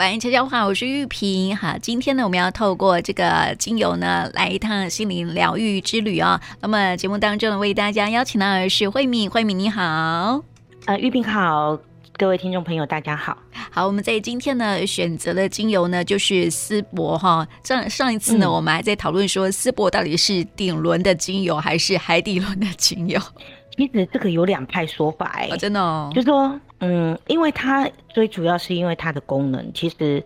欢迎悄悄话，我是玉萍。好，今天呢，我们要透过这个精油呢，来一趟心灵疗愈之旅啊、哦。那么节目当中呢，为大家邀请到的是慧敏，慧敏你好，呃，玉萍好，各位听众朋友大家好。好，我们在今天呢，选择的精油呢，就是丝柏哈。上上一次呢，嗯、我们还在讨论说，丝柏到底是顶轮的精油还是海底轮的精油？其实这个有两派说法哎、欸哦，真的，哦，就是说，嗯，因为它最主要是因为它的功能，其实，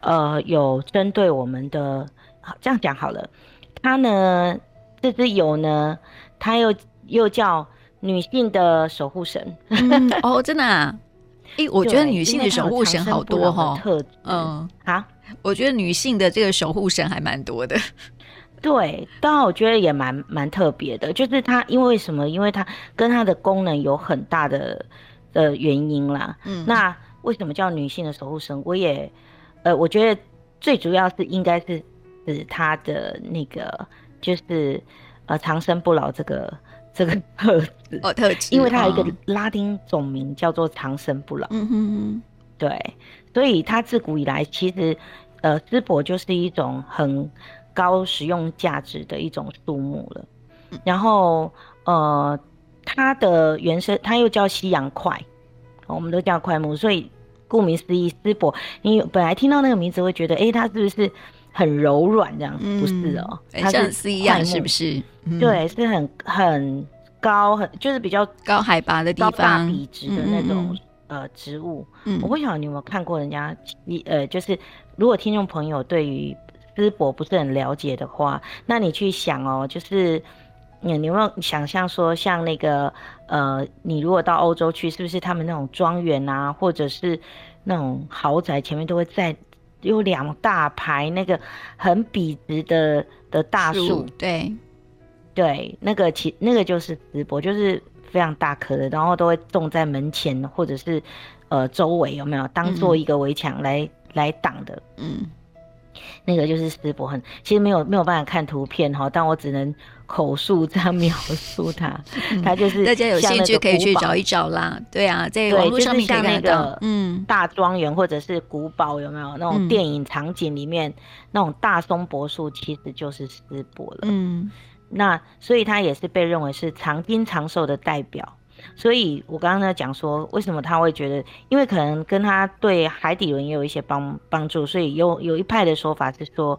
呃，有针对我们的，好这样讲好了，它呢，这支油呢，它又又叫女性的守护神，嗯、哦，真的啊，哎、欸，我觉得女性的守护神好多哈，特嗯，啊，我觉得女性的这个守护神还蛮多的。对，当然我觉得也蛮蛮特别的，就是它因为什么？因为它跟它的功能有很大的的原因啦。嗯，那为什么叫女性的守护神？我也，呃，我觉得最主要是应该是指她的那个，就是呃长生不老这个 这个特质哦特质，因为它有一个拉丁总名叫做长生不老。嗯哼哼，对，所以它自古以来其实呃丝柏就是一种很。高实用价值的一种树木了，然后呃，它的原生它又叫西洋桧，我们都叫块木，所以顾名思义，丝柏，你本来听到那个名字会觉得，哎、欸，它是不是很柔软这样？嗯、不是哦、喔，它是丝一样，是不是？嗯、对，是很很高，很就是比较高海拔的地方，高大笔直的那种、嗯、呃植物。嗯、我不晓得你有没有看过人家，你呃，就是如果听众朋友对于。丝柏不是很了解的话，那你去想哦，就是你你有没有想象说，像那个呃，你如果到欧洲去，是不是他们那种庄园啊，或者是那种豪宅前面都会在有两大排那个很笔直的的大树？对，对，那个其那个就是直播，就是非常大棵的，然后都会种在门前或者是呃周围有没有当做一个围墙来、嗯、来挡的？嗯。那个就是丝柏，很其实没有没有办法看图片哈，但我只能口述这样 描述它。它就是大家有兴趣可以去找一找啦。对啊，在网络上面看那个嗯大庄园或者是古堡有没有那种电影场景里面、嗯、那种大松柏树，其实就是丝柏了。嗯，那所以它也是被认为是长金长寿的代表。所以，我刚刚在讲说，为什么他会觉得，因为可能跟他对海底轮也有一些帮帮助，所以有有一派的说法是说，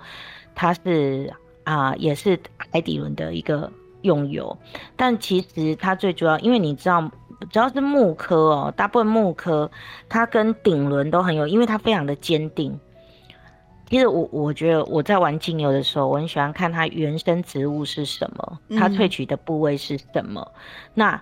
他是啊、呃，也是海底轮的一个用油。但其实它最主要，因为你知道，只要是木科哦，大部分木科它跟顶轮都很有，因为它非常的坚定。其实我我觉得我在玩精油的时候，我很喜欢看它原生植物是什么，它萃取的部位是什么，嗯、那。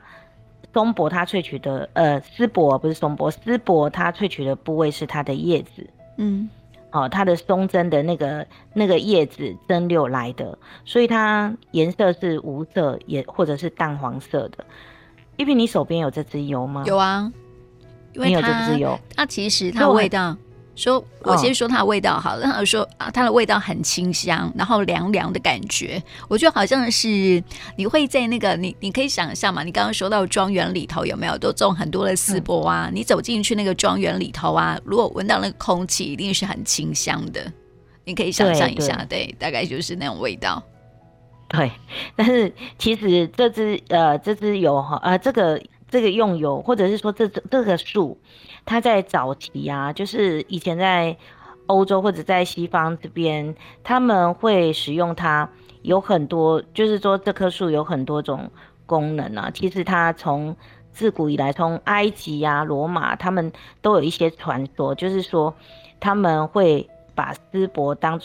松柏它萃取的，呃，丝柏不是松柏，丝柏它萃取的部位是它的叶子，嗯，哦，它的松针的那个那个叶子蒸馏来的，所以它颜色是无色，也或者是淡黄色的。一萍，你手边有这支油吗？有啊，因为你有这支油，它其实它味道。说，我先说它的味道好了。然 后说啊，它的味道很清香，然后凉凉的感觉。我觉得好像是你会在那个你，你可以想象嘛。你刚刚说到庄园里头有没有都种很多的丝柏啊？嗯、你走进去那个庄园里头啊，如果闻到那个空气，一定是很清香的。你可以想象一下，对，对，大概就是那种味道。对，但是其实这支呃，这支油哈，呃，这个这个用油，或者是说这这个树。它在早期啊，就是以前在欧洲或者在西方这边，他们会使用它，有很多，就是说这棵树有很多种功能啊。其实它从自古以来，从埃及啊、罗马，他们都有一些传说，就是说他们会把丝柏当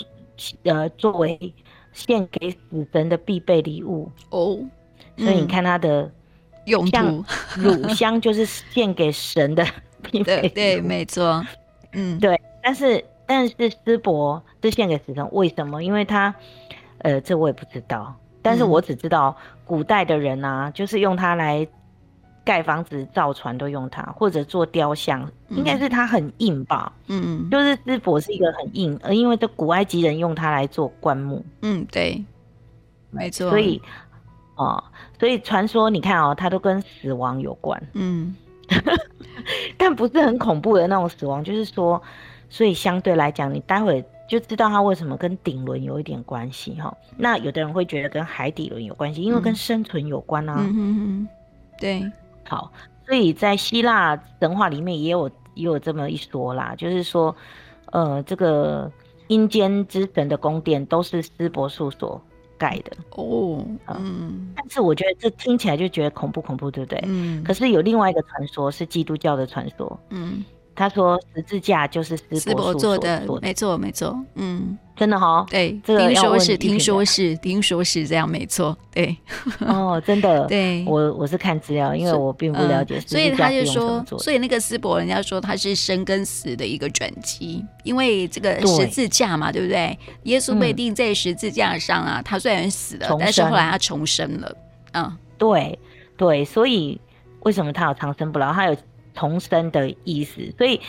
呃作为献给死神的必备礼物哦。所以你看它的用像乳香就是献给神的。对对，没错，嗯，对，但是但是丝柏是献给死神，为什么？因为他，呃，这我也不知道，但是我只知道古代的人啊，嗯、就是用它来盖房子、造船都用它，或者做雕像，嗯、应该是它很硬吧？嗯嗯，就是丝柏是一个很硬，而因为这古埃及人用它来做棺木，嗯，对，没错，所以哦、呃，所以传说你看哦，它都跟死亡有关，嗯。但不是很恐怖的那种死亡，就是说，所以相对来讲，你待会就知道它为什么跟顶轮有一点关系哈。那有的人会觉得跟海底轮有关系，因为跟生存有关啊。嗯嗯嗯，对。好，所以在希腊神话里面也有也有这么一说啦，就是说，呃，这个阴间之神的宫殿都是斯伯树所盖的。哦，嗯，但是我觉得这听起来就觉得恐怖恐怖，对不对？嗯，可是有另外一个传说，是基督教的传说，嗯。他说十字架就是丝柏做的，没错没错，嗯，真的哈，对，听说是听说是听说是这样，没错，对，哦，真的，对，我我是看资料，因为我并不了解，所以他就说，所以那个师伯，人家说他是生跟死的一个转机，因为这个十字架嘛，对不对？耶稣被钉在十字架上啊，他虽然死了，但是后来他重生了，嗯，对对，所以为什么他有长生不老？他有。重生的意思，所以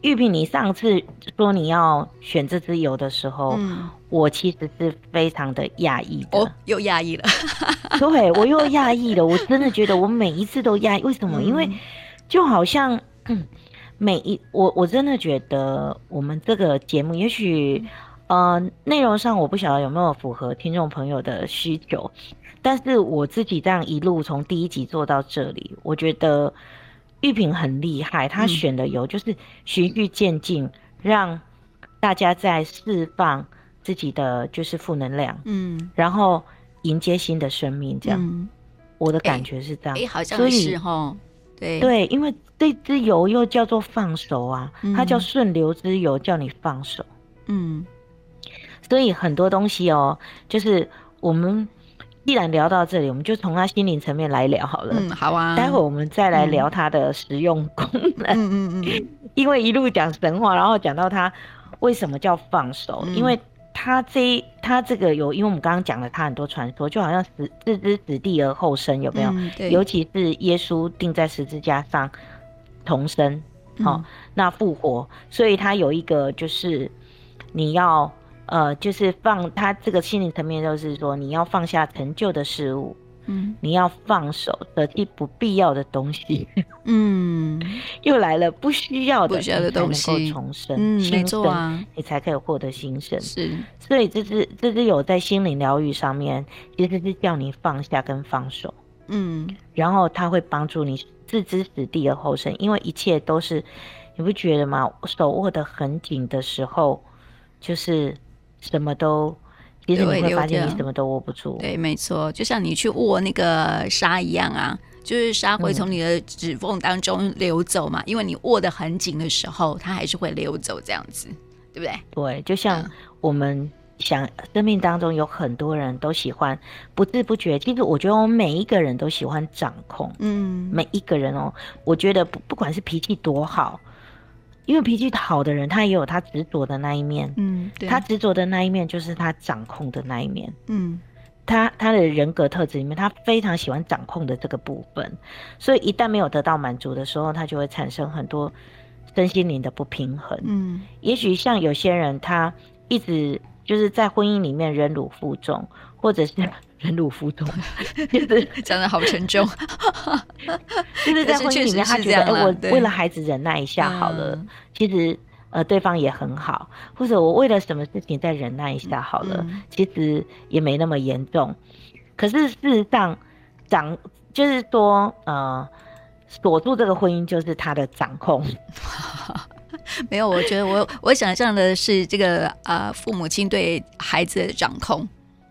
玉萍，你上次说你要选这支油的时候，嗯、我其实是非常的讶异的，哦、又讶异了，对，我又讶异了，我真的觉得我每一次都讶异，为什么？嗯、因为就好像、嗯、每一我我真的觉得我们这个节目，也许呃内容上我不晓得有没有符合听众朋友的需求，但是我自己这样一路从第一集做到这里，我觉得。玉萍很厉害，她选的油就是循序渐进，嗯、让大家在释放自己的就是负能量，嗯，然后迎接新的生命。这样，嗯、我的感觉是这样，哎、欸欸，好像是哈，对。对，因为这支油又叫做放手啊，嗯、它叫顺流之油，叫你放手，嗯，所以很多东西哦，就是我们。既然聊到这里，我们就从他心灵层面来聊好了。嗯，好啊。待会儿我们再来聊他的实用功能。嗯嗯嗯。因为一路讲神话，然后讲到他为什么叫放手，嗯、因为他这他这个有，因为我们刚刚讲了他很多传说，就好像死置之死地而后生，有没有？嗯、对。尤其是耶稣钉在十字架上重生，好、嗯哦，那复活，所以他有一个就是你要。呃，就是放他这个心理层面，就是说你要放下陈旧的事物，嗯，你要放手舍弃不必要的东西，嗯，又来了不需要的，不需要的东西，能够重生，嗯，新生没错啊，你才可以获得新生，是，所以这是这是有在心灵疗愈上面，其实是叫你放下跟放手，嗯，然后他会帮助你置之死地而后生，因为一切都是，你不觉得吗？手握得很紧的时候，就是。什么都，其实你会发现你什么都握不住。对，没错，就像你去握那个沙一样啊，就是沙会从你的指缝当中流走嘛，嗯、因为你握得很紧的时候，它还是会流走，这样子，对不对？对，就像我们想，生命当中有很多人都喜欢不知不觉，其实我觉得我们每一个人都喜欢掌控，嗯，每一个人哦，我觉得不不管是脾气多好。因为脾气好的人，他也有他执着的那一面。嗯，对，他执着的那一面就是他掌控的那一面。嗯，他他的人格特质里面，他非常喜欢掌控的这个部分。所以一旦没有得到满足的时候，他就会产生很多身心灵的不平衡。嗯，也许像有些人，他一直就是在婚姻里面忍辱负重，或者是。忍辱负重，就是讲的好沉重。就是在婚姻里面，他觉得，哎、欸，我为了孩子忍耐一下好了。嗯、其实，呃，对方也很好，或者我为了什么事情再忍耐一下好了，嗯、其实也没那么严重。可是事实上，掌就是说，呃，锁住这个婚姻就是他的掌控。没有，我觉得我我想象的是这个呃，父母亲对孩子的掌控。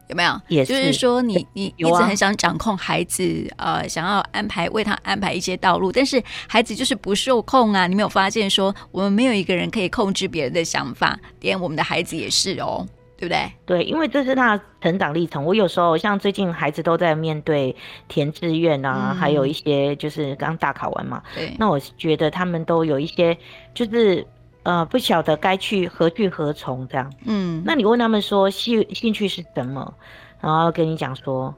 有没有？也是就是说你，你你一直很想掌控孩子，啊、呃，想要安排为他安排一些道路，但是孩子就是不受控啊！你没有发现说，我们没有一个人可以控制别人的想法，连我们的孩子也是哦，对不对？对，因为这是他成长历程。我有时候像最近孩子都在面对填志愿啊，嗯、还有一些就是刚大考完嘛，对，那我觉得他们都有一些就是。呃，不晓得该去何去何从这样。嗯，那你问他们说兴兴趣是什么，然后跟你讲说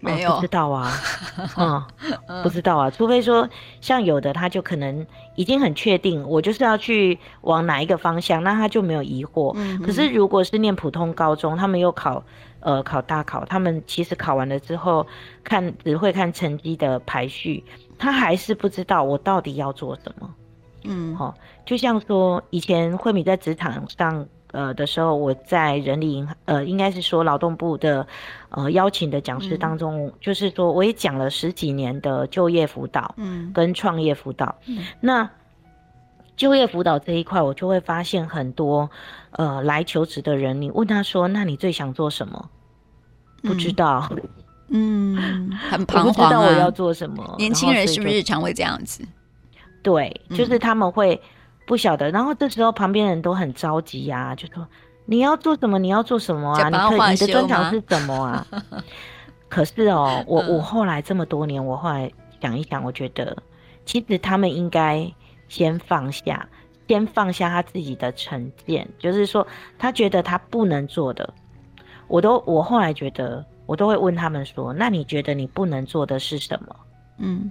没有、呃、不知道啊，嗯，不知道啊。除非说像有的他就可能已经很确定，我就是要去往哪一个方向，那他就没有疑惑。嗯，可是如果是念普通高中，他们又考呃考大考，他们其实考完了之后看只会看成绩的排序，他还是不知道我到底要做什么。嗯，好，就像说以前慧敏在职场上呃的时候，我在人力银行呃，应该是说劳动部的呃邀请的讲师当中，嗯、就是说我也讲了十几年的就业辅导，嗯，跟创业辅导，嗯，那就业辅导这一块，我就会发现很多呃来求职的人，你问他说，那你最想做什么？不知道。嗯嗯，很彷徨啊。不知道我要做什么？年轻人是不是常会这样子？对，就是他们会不晓得，嗯、然后这时候旁边人都很着急呀、啊，就说你要做什么？你要做什么啊？你可以你的专长是什么啊？可是哦，我我后来这么多年，我后来想一想，我觉得其实他们应该先放下，先放下他自己的成见，就是说他觉得他不能做的，我都我后来觉得。我都会问他们说：“那你觉得你不能做的是什么？”嗯，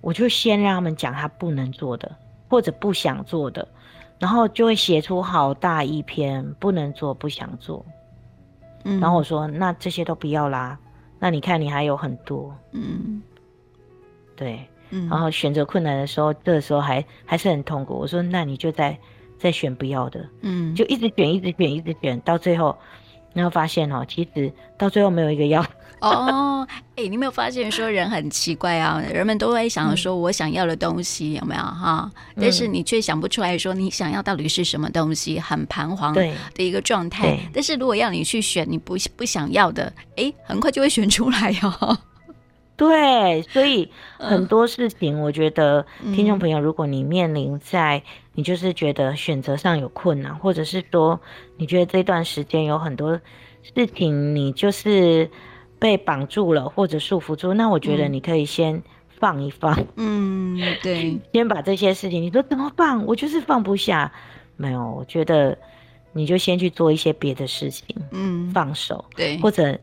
我就先让他们讲他不能做的，或者不想做的，然后就会写出好大一篇不能做、不想做。嗯，然后我说：“那这些都不要啦，那你看你还有很多。”嗯，对，嗯，然后选择困难的时候，这个时候还还是很痛苦。我说：“那你就再再选不要的。”嗯，就一直选，一直选，一直选，到最后。然后发现哦，其实到最后没有一个要 哦。哎、欸，你没有发现说人很奇怪啊？人们都会想说，我想要的东西有没有哈？但是你却想不出来说你想要到底是什么东西，很彷徨的一个状态。但是如果要你去选你不不想要的，哎、欸，很快就会选出来哦。对，所以很多事情，我觉得听众朋友，如果你面临在你就是觉得选择上有困难，或者是说你觉得这段时间有很多事情你就是被绑住了或者束缚住，那我觉得你可以先放一放。嗯，对，先把这些事情，你说怎么放？我就是放不下。没有，我觉得你就先去做一些别的事情。嗯，放手。对，或者。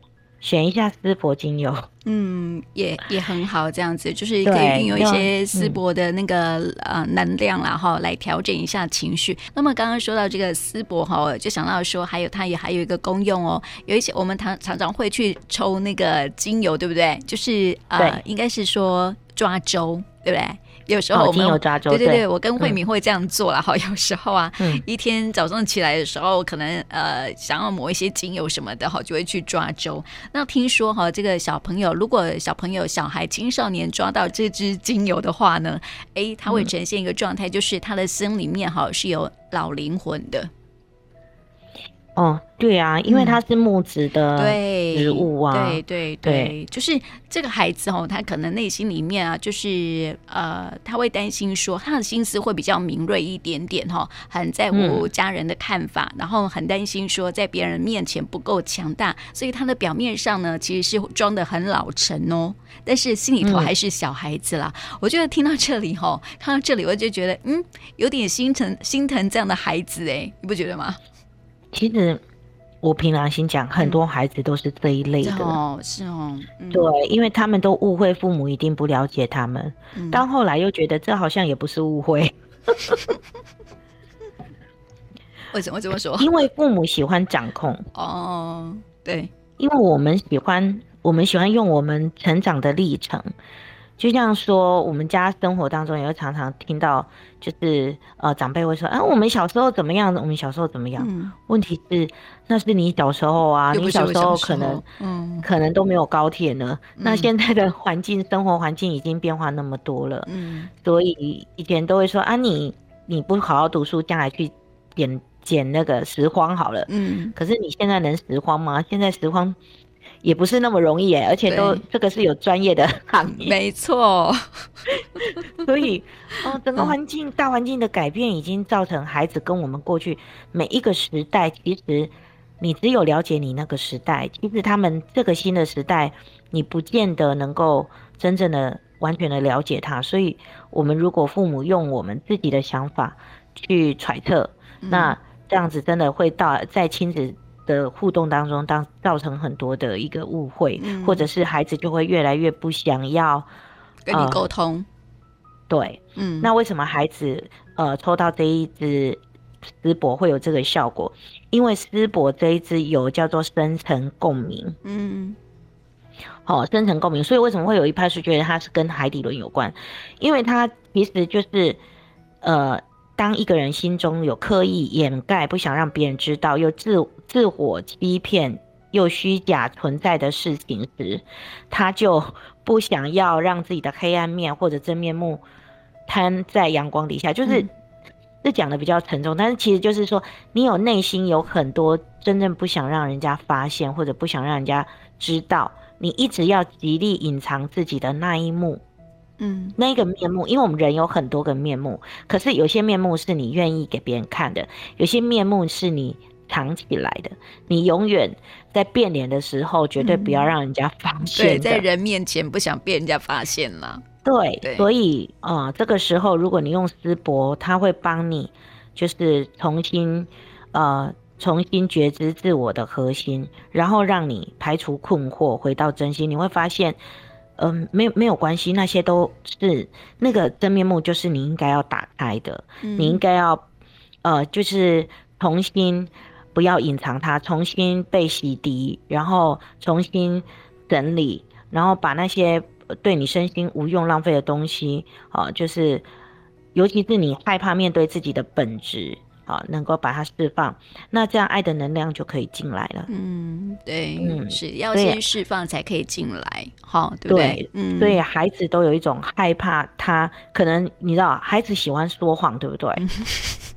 选一下丝柏精油，嗯，也也很好，这样子就是可以运用一些丝柏的那个呃能量然后来调整一下情绪。那么刚刚说到这个丝柏哈，就想到说还有它也还有一个功用哦，有一些我们常常常会去抽那个精油，对不对？就是呃，应该是说抓周，对不对？有时候我们、哦、对对对，我跟慧敏会这样做了。哈、嗯，有时候啊，嗯、一天早上起来的时候，可能呃想要抹一些精油什么的，哈，就会去抓周。那听说哈，这个小朋友如果小朋友、小孩、青少年抓到这支精油的话呢，哎，他会呈现一个状态，就是他的心里面哈是有老灵魂的。哦，对啊，因为它是木质的植物啊，嗯、对对对，对，就是这个孩子哦，他可能内心里面啊，就是呃，他会担心说，他的心思会比较敏锐一点点哈，很在乎家人的看法，嗯、然后很担心说在别人面前不够强大，所以他的表面上呢，其实是装的很老成哦，但是心里头还是小孩子啦。嗯、我觉得听到这里哈，看到这里我就觉得嗯，有点心疼心疼这样的孩子哎，你不觉得吗？其实，我凭良心讲，很多孩子都是这一类的。嗯、哦，是哦，嗯、对，因为他们都误会父母一定不了解他们，到、嗯、后来又觉得这好像也不是误会。为什么这么说？因为父母喜欢掌控。哦，对，因为我们喜欢，我们喜欢用我们成长的历程。就像说，我们家生活当中也会常常听到，就是呃，长辈会说，啊，我们小时候怎么样？我们小时候怎么样？嗯、问题是，那是你小时候啊，你小时候可能，嗯，可能都没有高铁呢。嗯、那现在的环境，生活环境已经变化那么多了，嗯，所以以前都会说，啊，你你不好好读书，将来去捡捡那个拾荒好了，嗯，可是你现在能拾荒吗？现在拾荒。也不是那么容易哎，而且都这个是有专业的行业，没错。所以，哦，整个环境、嗯、大环境的改变，已经造成孩子跟我们过去每一个时代，其实你只有了解你那个时代，其实他们这个新的时代，你不见得能够真正的完全的了解他。所以，我们如果父母用我们自己的想法去揣测，嗯、那这样子真的会到在亲子。的互动当中，当造成很多的一个误会，嗯、或者是孩子就会越来越不想要跟你沟通。呃、对，嗯，那为什么孩子呃抽到这一支丝柏会有这个效果？因为丝柏这一支有叫做深层共鸣，嗯，好、哦，深层共鸣，所以为什么会有一派是觉得它是跟海底轮有关？因为它其实就是呃，当一个人心中有刻意掩盖、不想让别人知道，又自自我欺骗又虚假存在的事情时，他就不想要让自己的黑暗面或者真面目摊在阳光底下，就是。嗯这讲的比较沉重，但是其实就是说，你有内心有很多真正不想让人家发现，或者不想让人家知道，你一直要极力隐藏自己的那一幕，嗯，那个面目，因为我们人有很多个面目，可是有些面目是你愿意给别人看的，有些面目是你藏起来的，你永远在变脸的时候，绝对不要让人家发现，对，在人面前不想被人家发现了。对，对，所以啊、呃，这个时候如果你用丝博，它会帮你，就是重新，呃，重新觉知自我的核心，然后让你排除困惑，回到真心。你会发现，嗯、呃，没有没有关系，那些都是那个真面目，就是你应该要打开的，嗯、你应该要，呃，就是重新不要隐藏它，重新被洗涤，然后重新整理，然后把那些。对你身心无用浪费的东西，啊，就是，尤其是你害怕面对自己的本质，啊，能够把它释放，那这样爱的能量就可以进来了。嗯，对，嗯，是要先释放才可以进来，好，对不对？对，嗯，所以孩子都有一种害怕，他可能你知道，孩子喜欢说谎，对不对？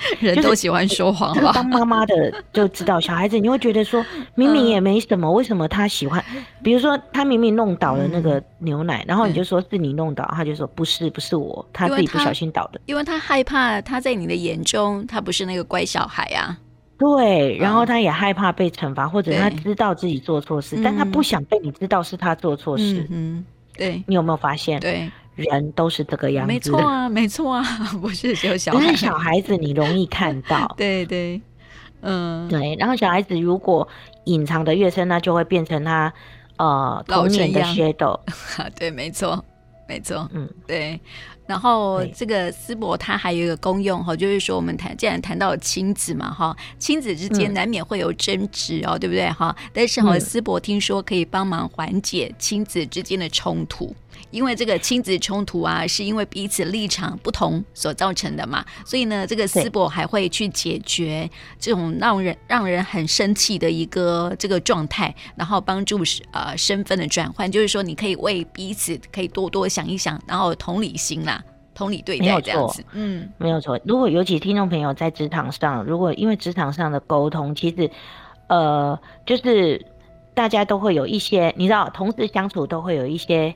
人都喜欢说谎吧？当妈妈的 就知道，小孩子你会觉得说，明明也没什么，为什么他喜欢？比如说他明明弄倒了那个牛奶，然后你就说是你弄倒，他就说不是，不是我，他自己不小心倒的。因为他害怕他在你的眼中他不是那个乖小孩啊。对，然后他也害怕被惩罚，或者他知道自己做错事，但他不想被你知道是他做错事。嗯，对，你有没有发现？对。人都是这个样子，没错啊，没错啊，不是只有小孩，只是小孩子你容易看到，对对，嗯，对。然后小孩子如果隐藏的越深，那就会变成他呃童年的 shadow，对，没错，没错，嗯，对。然后这个丝柏它还有一个功用哈，就是说我们谈既然谈到了亲子嘛哈，亲子之间难免会有争执哦，嗯、对不对哈？但是哈，丝柏听说可以帮忙缓解亲子之间的冲突，因为这个亲子冲突啊，是因为彼此立场不同所造成的嘛，所以呢，这个思博还会去解决这种让人让人很生气的一个这个状态，然后帮助呃身份的转换，就是说你可以为彼此可以多多想一想，然后同理心啦。同理对待这样子，嗯，没有错。如果尤其听众朋友在职场上，如果因为职场上的沟通，其实，呃，就是大家都会有一些，你知道，同事相处都会有一些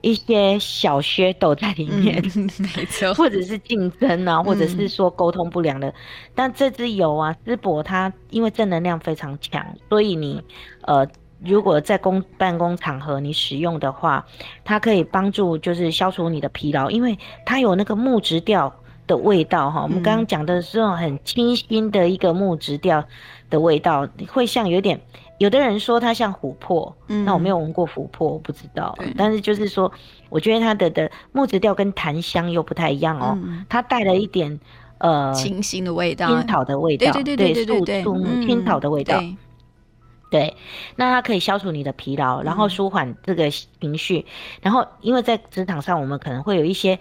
一些小噱头在里面，嗯、没错，或者是竞争啊，或者是说沟通不良的。嗯、但这支油啊，淄博它因为正能量非常强，所以你，呃。如果在公办公场合你使用的话，它可以帮助就是消除你的疲劳，因为它有那个木质调的味道哈。我们刚刚讲的是很清新的一个木质调的味道，会像有点，有的人说它像琥珀，嗯，那我没有闻过琥珀，我不知道。但是就是说，我觉得它的的木质调跟檀香又不太一样哦，它带了一点呃清新的味道，青草的味道，对对对对对对，树木青草的味道。对，那它可以消除你的疲劳，然后舒缓这个情绪。嗯、然后，因为在职场上，我们可能会有一些，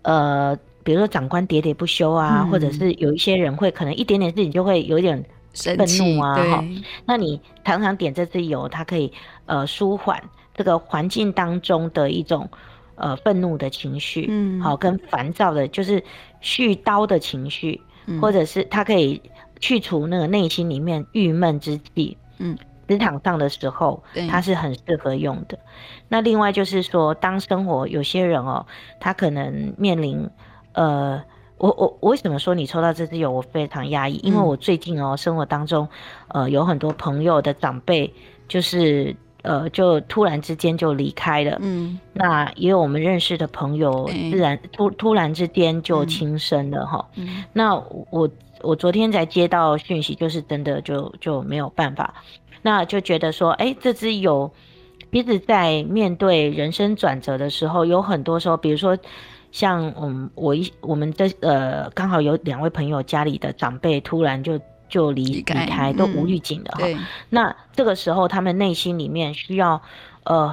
呃，比如说长官喋喋不休啊，嗯、或者是有一些人会可能一点点事情就会有一点愤怒啊。哈，那你常常点这支油，它可以呃舒缓这个环境当中的一种呃愤怒的情绪，嗯，好，跟烦躁的，就是絮叨的情绪，嗯、或者是它可以去除那个内心里面郁闷之气，嗯。职场上的时候，它是很适合用的。那另外就是说，当生活有些人哦，他可能面临，呃，我我我为什么说你抽到这支油我非常压抑？因为我最近哦，生活当中，呃，有很多朋友的长辈，就是呃，就突然之间就离开了。嗯，那也有我们认识的朋友，自然突突然之间就轻生了哈。嗯，那我我昨天才接到讯息，就是真的就就没有办法。那就觉得说，哎、欸，这支油，彼此在面对人生转折的时候，有很多时候，比如说像嗯，我一我们的呃，刚好有两位朋友家里的长辈突然就就离离开，都无预警的哈。嗯、那这个时候，他们内心里面需要呃，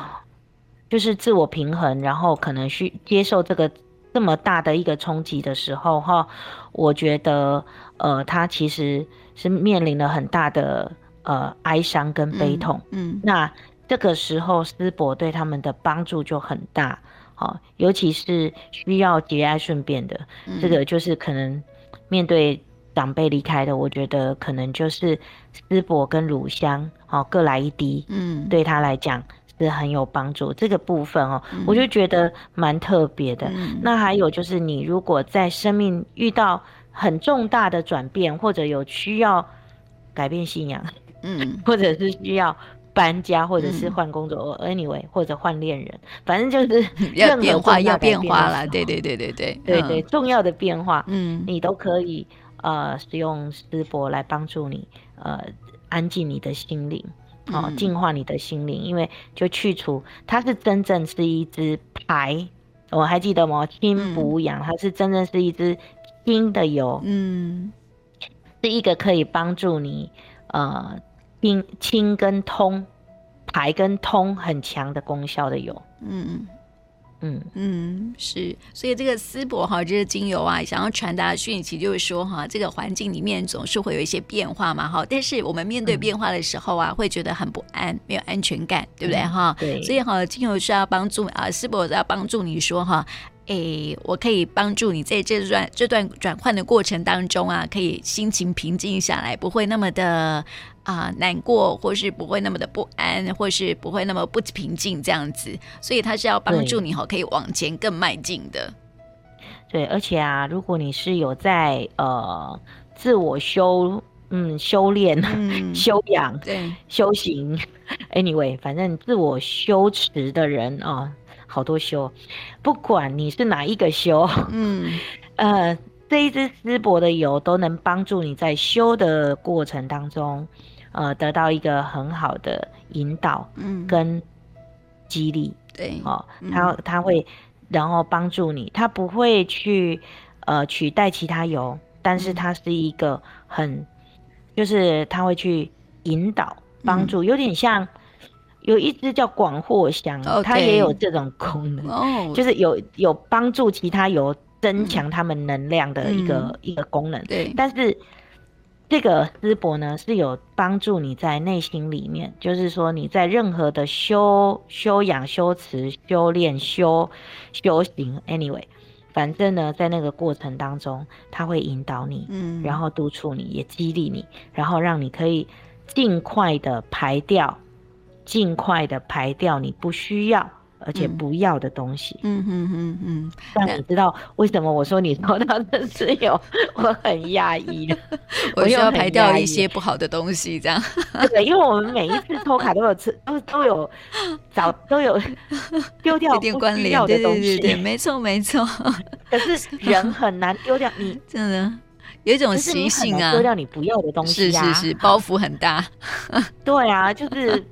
就是自我平衡，然后可能需接受这个这么大的一个冲击的时候，哈，我觉得，呃，他其实是面临了很大的呃哀伤跟悲痛。嗯，嗯，那这个时候师伯对他们的帮助就很大，好，尤其是需要节哀顺变的，嗯、这个就是可能面对长辈离开的，我觉得可能就是师伯跟乳香，好，各来一滴，嗯，对他来讲。是很有帮助这个部分哦，嗯、我就觉得蛮特别的。嗯、那还有就是，你如果在生命遇到很重大的转变，或者有需要改变信仰，嗯，或者是需要搬家，或者是换工作、嗯、，anyway，或者换恋人，反正就是 要变化，要变化了。对对对对对，对对，重要的变化，嗯，你都可以呃使用师伯来帮助你呃安静你的心灵。哦，净化你的心灵，因为就去除它是真正是一只牌，我还记得吗？清补养，它是真正是一只清的油，嗯，是一个可以帮助你呃清清跟通排跟通很强的功效的油，嗯。嗯嗯，是，所以这个丝柏哈，这个精油啊，想要传达的讯息就是说哈，这个环境里面总是会有一些变化嘛哈，但是我们面对变化的时候啊，嗯、会觉得很不安，没有安全感，对不对哈？对，所以哈，精油是要帮助啊，丝柏是要帮助你说哈。诶，我可以帮助你在这段这段转换的过程当中啊，可以心情平静下来，不会那么的啊、呃、难过，或是不会那么的不安，或是不会那么不平静这样子。所以它是要帮助你哈，可以往前更迈进的。对，而且啊，如果你是有在呃自我修嗯修炼、嗯、修 养、对修行，anyway，反正自我修持的人啊。哦好多修，不管你是哪一个修，嗯，呃，这一支丝柏的油都能帮助你在修的过程当中，呃，得到一个很好的引导，嗯，跟激励，对，哦，他他会，然后帮助你，他不会去呃取代其他油，但是它是一个很，就是他会去引导帮助，有点像。有一支叫广藿香.它也有这种功能，oh. 就是有有帮助其他油增强他们能量的一个、嗯、一个功能。对，但是这个丝柏呢是有帮助你在内心里面，就是说你在任何的修修养、修持、修炼、修修行，anyway，反正呢在那个过程当中，它会引导你，嗯，然后督促你，也激励你，然后让你可以尽快的排掉。尽快的排掉你不需要而且不要的东西。嗯嗯嗯嗯。但你知道为什么我说你抽到的是有我很压抑，我需要排掉一些不好的东西，这样。对，因为我们每一次抽卡都有吃，都都有找都有 丢掉不需要的东西。对对对对，没错没错。可是人很难丢掉你，真的。有一种习性啊，丢掉你不要的东西啊，是是是，包袱很大。对啊，就是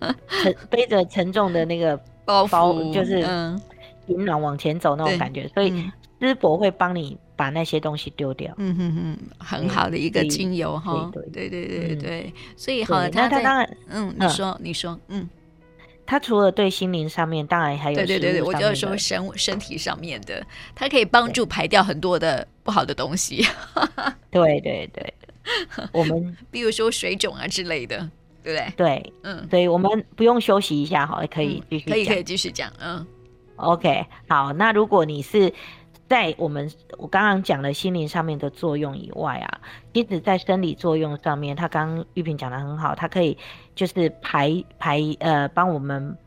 沉背着沉重的那个包袱，就是嗯引导往前走那种感觉。所以丝柏会帮你把那些东西丢掉。嗯哼哼，很好的一个精油哈。对对对对对，所以好，那他当然，嗯，你说你说，嗯。他除了对心灵上面，当然还有对对对对，我就是说身身体上面的，它可以帮助排掉很多的不好的东西。对对对，我们比如说水肿啊之类的，对不对？对，嗯，所以我们不用休息一下哈，可以继续讲，可以可以继续讲，嗯，OK，好，那如果你是。在我们我刚刚讲了心灵上面的作用以外啊，其实在生理作用上面，他刚刚玉萍讲的很好，它可以就是排排呃帮我们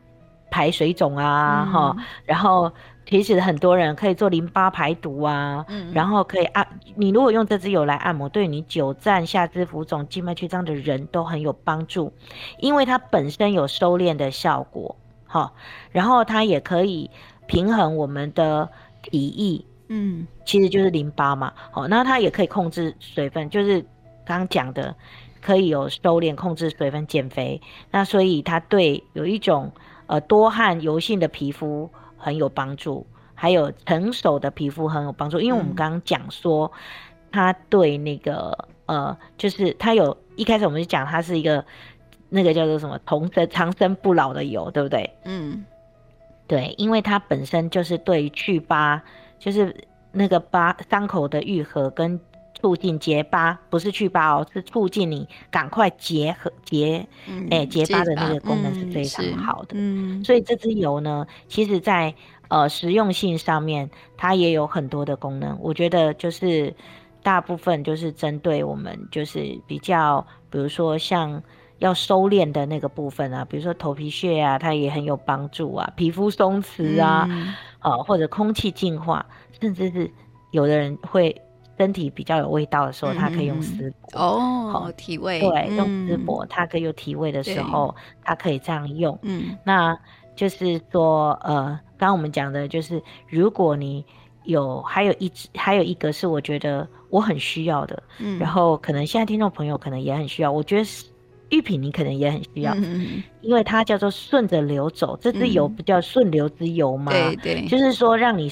排水肿啊哈、嗯，然后其实很多人可以做淋巴排毒啊，嗯、然后可以按你如果用这支油来按摩，对你久站下肢浮肿、静脉曲张的人都很有帮助，因为它本身有收敛的效果哈，然后它也可以平衡我们的体液。嗯，其实就是淋巴嘛，好，那它也可以控制水分，就是刚刚讲的，可以有收敛、控制水分、减肥。那所以它对有一种呃多汗、油性的皮肤很有帮助，还有成熟的皮肤很有帮助。因为我们刚刚讲说，它对那个呃，就是它有一开始我们就讲它是一个那个叫做什么同生长生不老的油，对不对？嗯，对，因为它本身就是对去疤。就是那个疤伤口的愈合跟促进结疤，不是去疤哦，是促进你赶快结合结，哎结疤的那个功能是非常好的。嗯，所以这支油呢，其实在呃实用性上面，它也有很多的功能。我觉得就是大部分就是针对我们就是比较，比如说像。要收敛的那个部分啊，比如说头皮屑啊，它也很有帮助啊。皮肤松弛啊，嗯、呃，或者空气净化，甚至是有的人会身体比较有味道的时候，它可以用丝柏哦，提味。对，嗯、用丝柏，它可以有提味的时候，它可以这样用。嗯，那就是说，呃，刚刚我们讲的就是，如果你有还有一支，还有一个是我觉得我很需要的，嗯，然后可能现在听众朋友可能也很需要，我觉得是。玉品你可能也很需要，嗯、因为它叫做顺着流走，这支油不叫顺流之油吗？对对，就是说让你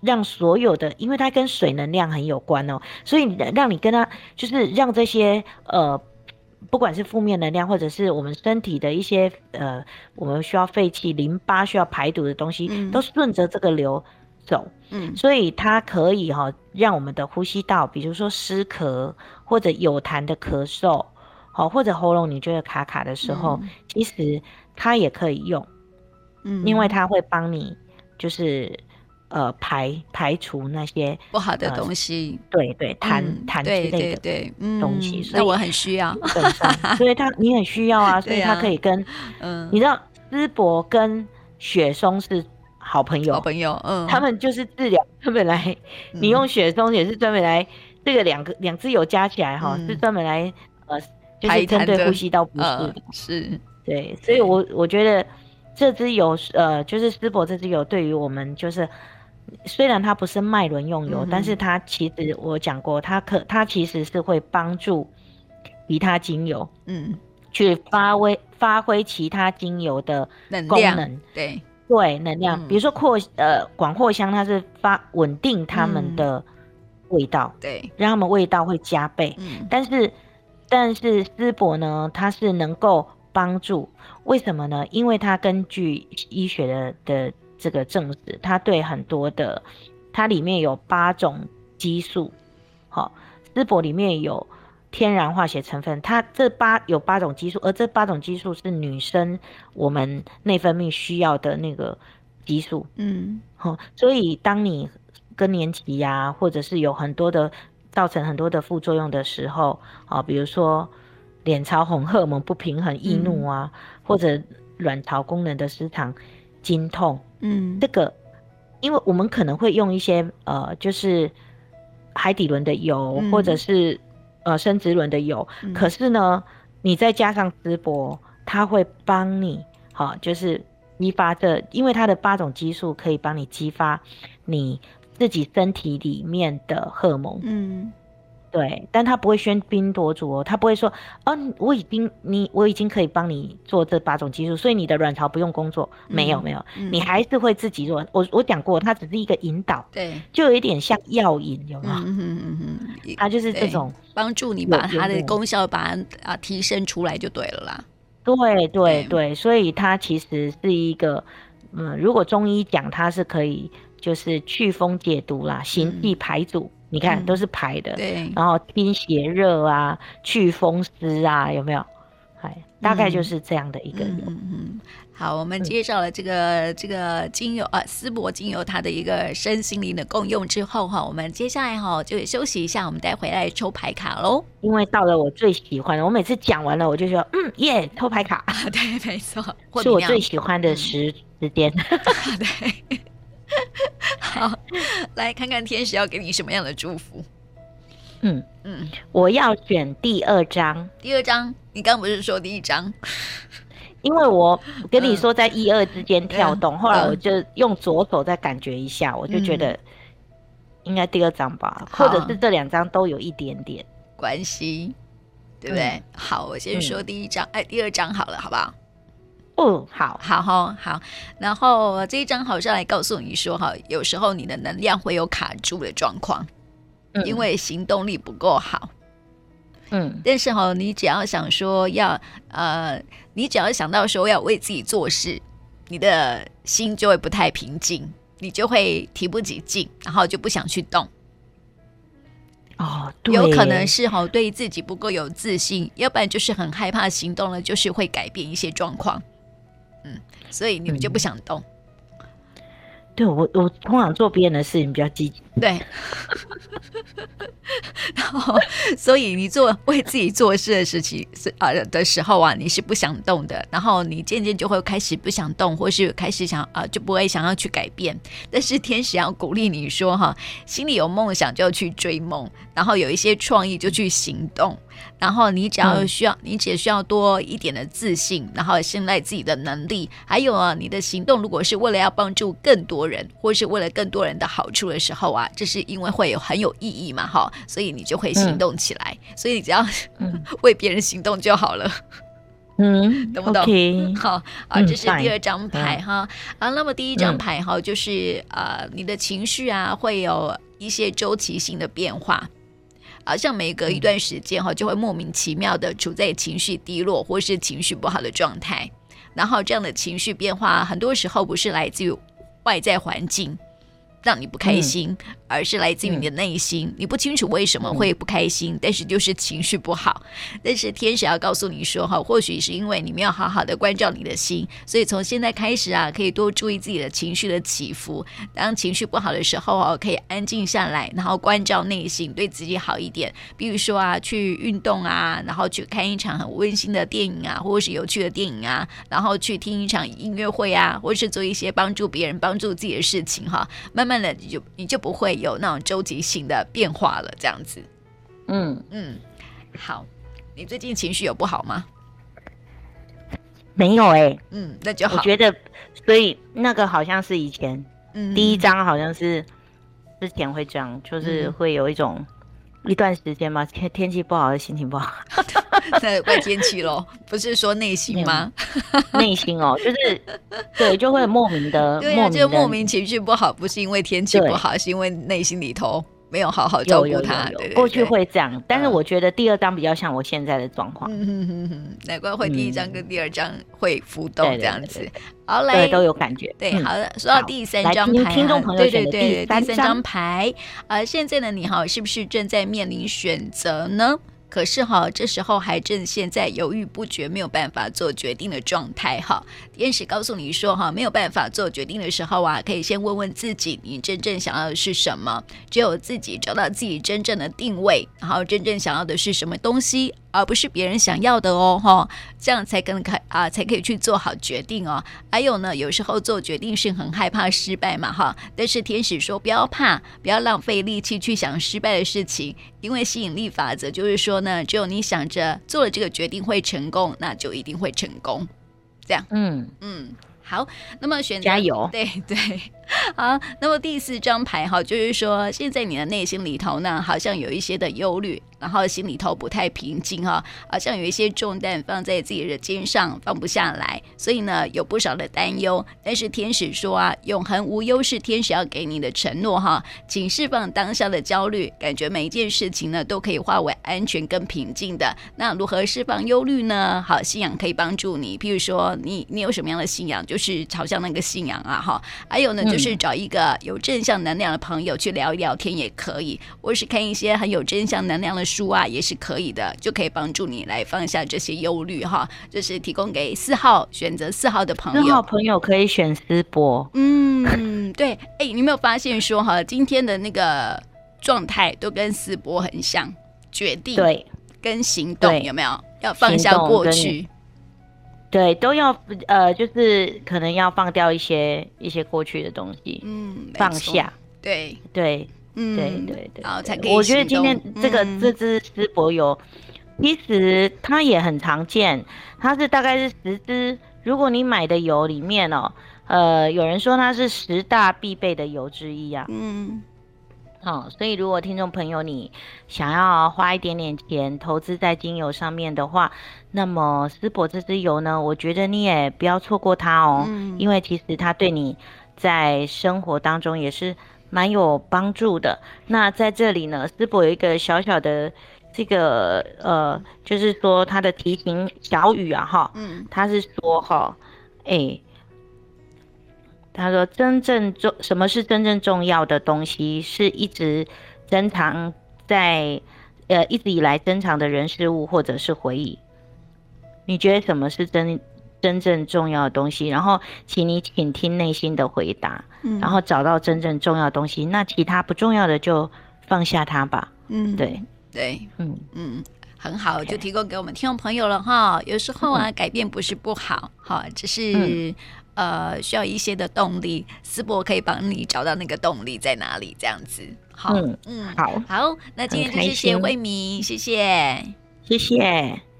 让所有的，因为它跟水能量很有关哦，所以让你跟它就是让这些呃，不管是负面能量或者是我们身体的一些呃，我们需要废气、淋巴需要排毒的东西，嗯、都顺着这个流走。嗯，所以它可以哈、哦，让我们的呼吸道，比如说湿咳或者有痰的咳嗽。好，或者喉咙你觉得卡卡的时候，嗯、其实它也可以用，嗯，因为它会帮你就是呃排排除那些不好的东西，呃、对对痰痰之类的东西，对对对嗯、所以我很需要，所以他你很需要啊，所以他可以跟嗯，你知道丝柏跟雪松是好朋友，好朋友，嗯，他们就是治疗专门来，你用雪松也是专门来，这个两个两支油加起来哈，是专门来呃。就是针对呼吸道不适，呃、是对，所以我我觉得这支油，呃，就是丝柏这支油，对于我们就是，虽然它不是脉轮用油，嗯、但是它其实我讲过，它可它其实是会帮助其他精油，嗯，去发挥发挥其他精油的功能，对。对，能量，嗯、比如说扩呃广藿香，它是发稳定它们的味道，嗯、对，让它们味道会加倍，嗯，但是。但是丝柏呢，它是能够帮助，为什么呢？因为它根据医学的的这个证实，它对很多的，它里面有八种激素，好，丝柏里面有天然化学成分，它这八有八种激素，而这八种激素是女生我们内分泌需要的那个激素，嗯，好，所以当你更年期呀、啊，或者是有很多的。造成很多的副作用的时候，啊，比如说脸潮红、荷尔蒙不平衡、易怒啊，嗯、或者卵巢功能的失常、经痛，嗯，这个，因为我们可能会用一些呃，就是海底轮的油，嗯、或者是呃生殖轮的油，嗯、可是呢，你再加上淄博，它会帮你，好，就是激发这，因为它的八种激素可以帮你激发你。自己身体里面的荷尔蒙，嗯，对，但他不会喧宾夺主哦，他不会说，哦，我已经你我已经可以帮你做这八种激素，所以你的卵巢不用工作，嗯、没有没有，嗯、你还是会自己做。我我讲过，它只是一个引导，对，就有一点像药引，有没有？嗯嗯嗯，它就是这种帮助你把它的功效把它啊提升出来就对了啦。对对对，对所以它其实是一个，嗯，如果中医讲它是可以。就是祛风解毒啦，行气排毒，嗯、你看都是排的。对，然后清邪热啊，祛风湿啊，有没有？哎，大概就是这样的一个油。嗯嗯。好，我们介绍了这个、嗯、这个精油啊，丝柏精油它的一个身心灵的共用之后哈，我们接下来哈就休息一下，我们再回来抽牌卡喽。因为到了我最喜欢的，我每次讲完了我就说嗯耶，抽牌卡。对，没错，是我最喜欢的时时间。对。好，来看看天使要给你什么样的祝福。嗯嗯，我要选第二张。第二张，你刚刚不是说第一张？因为我跟你说在一二之间跳动，嗯、后来我就用左手再感觉一下，嗯、我就觉得应该第二张吧，嗯、或者是这两张都有一点点关系，对不对？嗯、好，我先说第一张，嗯、哎，第二张好了，好不好？嗯，好，好，好，好。然后这一张好像来告诉你说，哈，有时候你的能量会有卡住的状况，嗯、因为行动力不够好。嗯，但是哈，你只要想说要，呃，你只要想到说要为自己做事，你的心就会不太平静，你就会提不起劲，然后就不想去动。哦，对，有可能是哈对自己不够有自信，要不然就是很害怕行动了，就是会改变一些状况。嗯，所以你们就不想动。嗯、对我，我通常做别人的事情比较积极。对。然后，所以你做为自己做事的事情是啊的时候啊，你是不想动的。然后你渐渐就会开始不想动，或是开始想啊，就不会想要去改变。但是天使要鼓励你说哈，心里有梦想就要去追梦，然后有一些创意就去行动。然后你只要需要，嗯、你只需要多一点的自信，然后信赖自己的能力。还有啊，你的行动如果是为了要帮助更多人，或是为了更多人的好处的时候啊，这是因为会有很有意义嘛，哈，所以你就会行动起来。嗯、所以你只要、嗯、为别人行动就好了，嗯，懂不懂？Okay, 好啊，这是第二张牌、嗯、哈。啊，那么第一张牌哈，嗯、就是呃，你的情绪啊，会有一些周期性的变化。好像每隔一段时间哈，就会莫名其妙的处在情绪低落或是情绪不好的状态，然后这样的情绪变化，很多时候不是来自于外在环境。让你不开心，嗯、而是来自于你的内心。嗯、你不清楚为什么会不开心，嗯、但是就是情绪不好。但是天使要告诉你说，哈，或许是因为你没有好好的关照你的心，所以从现在开始啊，可以多注意自己的情绪的起伏。当情绪不好的时候哦，可以安静下来，然后关照内心，对自己好一点。比如说啊，去运动啊，然后去看一场很温馨的电影啊，或者是有趣的电影啊，然后去听一场音乐会啊，或是做一些帮助别人、帮助自己的事情哈，慢慢。慢慢的，你就你就不会有那种周期性的变化了，这样子。嗯嗯，好，你最近情绪有不好吗？没有哎、欸。嗯，那就好。我觉得，所以那个好像是以前，嗯，第一章好像是之前会这样，就是会有一种一段时间嘛，天天气不好的心情不好。那怪天气咯，不是说内心吗？内心哦，就是对，就会莫名的，对啊，就莫名情绪不好，不是因为天气不好，是因为内心里头没有好好照顾他。对，过去会这样，但是我觉得第二张比较像我现在的状况。嗯哼哼哼，难怪会第一张跟第二张会浮动这样子。好，来都有感觉。对，好的。说到第三张牌，听众朋友对对对第三张牌，呃，现在的你哈，是不是正在面临选择呢？可是哈，这时候还正现在犹豫不决、没有办法做决定的状态哈。天使告诉你说哈，没有办法做决定的时候啊，可以先问问自己，你真正想要的是什么？只有自己找到自己真正的定位，然后真正想要的是什么东西。而不是别人想要的哦，哈，这样才更可啊，才可以去做好决定哦。还有呢，有时候做决定是很害怕失败嘛，哈。但是天使说不要怕，不要浪费力气去想失败的事情，因为吸引力法则就是说呢，只有你想着做了这个决定会成功，那就一定会成功。这样，嗯嗯，好，那么选择加油，对对。好，那么第四张牌哈，就是说现在你的内心里头呢，好像有一些的忧虑。然后心里头不太平静哈，好像有一些重担放在自己的肩上放不下来，所以呢有不少的担忧。但是天使说啊，永恒无忧是天使要给你的承诺哈，请释放当下的焦虑，感觉每一件事情呢都可以化为安全跟平静的。那如何释放忧虑呢？好，信仰可以帮助你。譬如说你你有什么样的信仰，就是朝向那个信仰啊哈。还有呢，就是找一个有正向能量的朋友去聊一聊天也可以，或是看一些很有正向能量的书啊也是可以的，就可以帮助你来放下这些忧虑哈。这、就是提供给四号选择四号的朋友，四号朋友可以选思博。嗯，对。哎，你有没有发现说哈，今天的那个状态都跟思博很像，决定对跟行动有没有要放下过去？对，都要呃，就是可能要放掉一些一些过去的东西，嗯，放下。对对。对嗯，对对对，好，才可以。我觉得今天这个、嗯、这支丝柏油，其实它也很常见，它是大概是十支。如果你买的油里面哦，呃，有人说它是十大必备的油之一啊。嗯，好、哦，所以如果听众朋友你想要花一点点钱投资在精油上面的话，那么丝柏这支油呢，我觉得你也不要错过它哦，嗯、因为其实它对你在生活当中也是。蛮有帮助的。那在这里呢，丝柏有一个小小的这个呃，就是说他的提醒小语啊，哈，嗯，他是说哈，哎，他说真正重什么是真正重要的东西，是一直珍藏在呃一直以来珍藏的人事物或者是回忆。你觉得什么是真真正重要的东西？然后，请你倾听内心的回答，嗯，然后找到真正重要的东西。那其他不重要的就放下它吧。嗯，对对，嗯嗯，很好，就提供给我们听众朋友了哈。有时候啊，改变不是不好，哈，只是呃需要一些的动力。思博可以帮你找到那个动力在哪里，这样子。好，嗯，好，好，那今天就谢谢慧敏，谢谢，谢谢。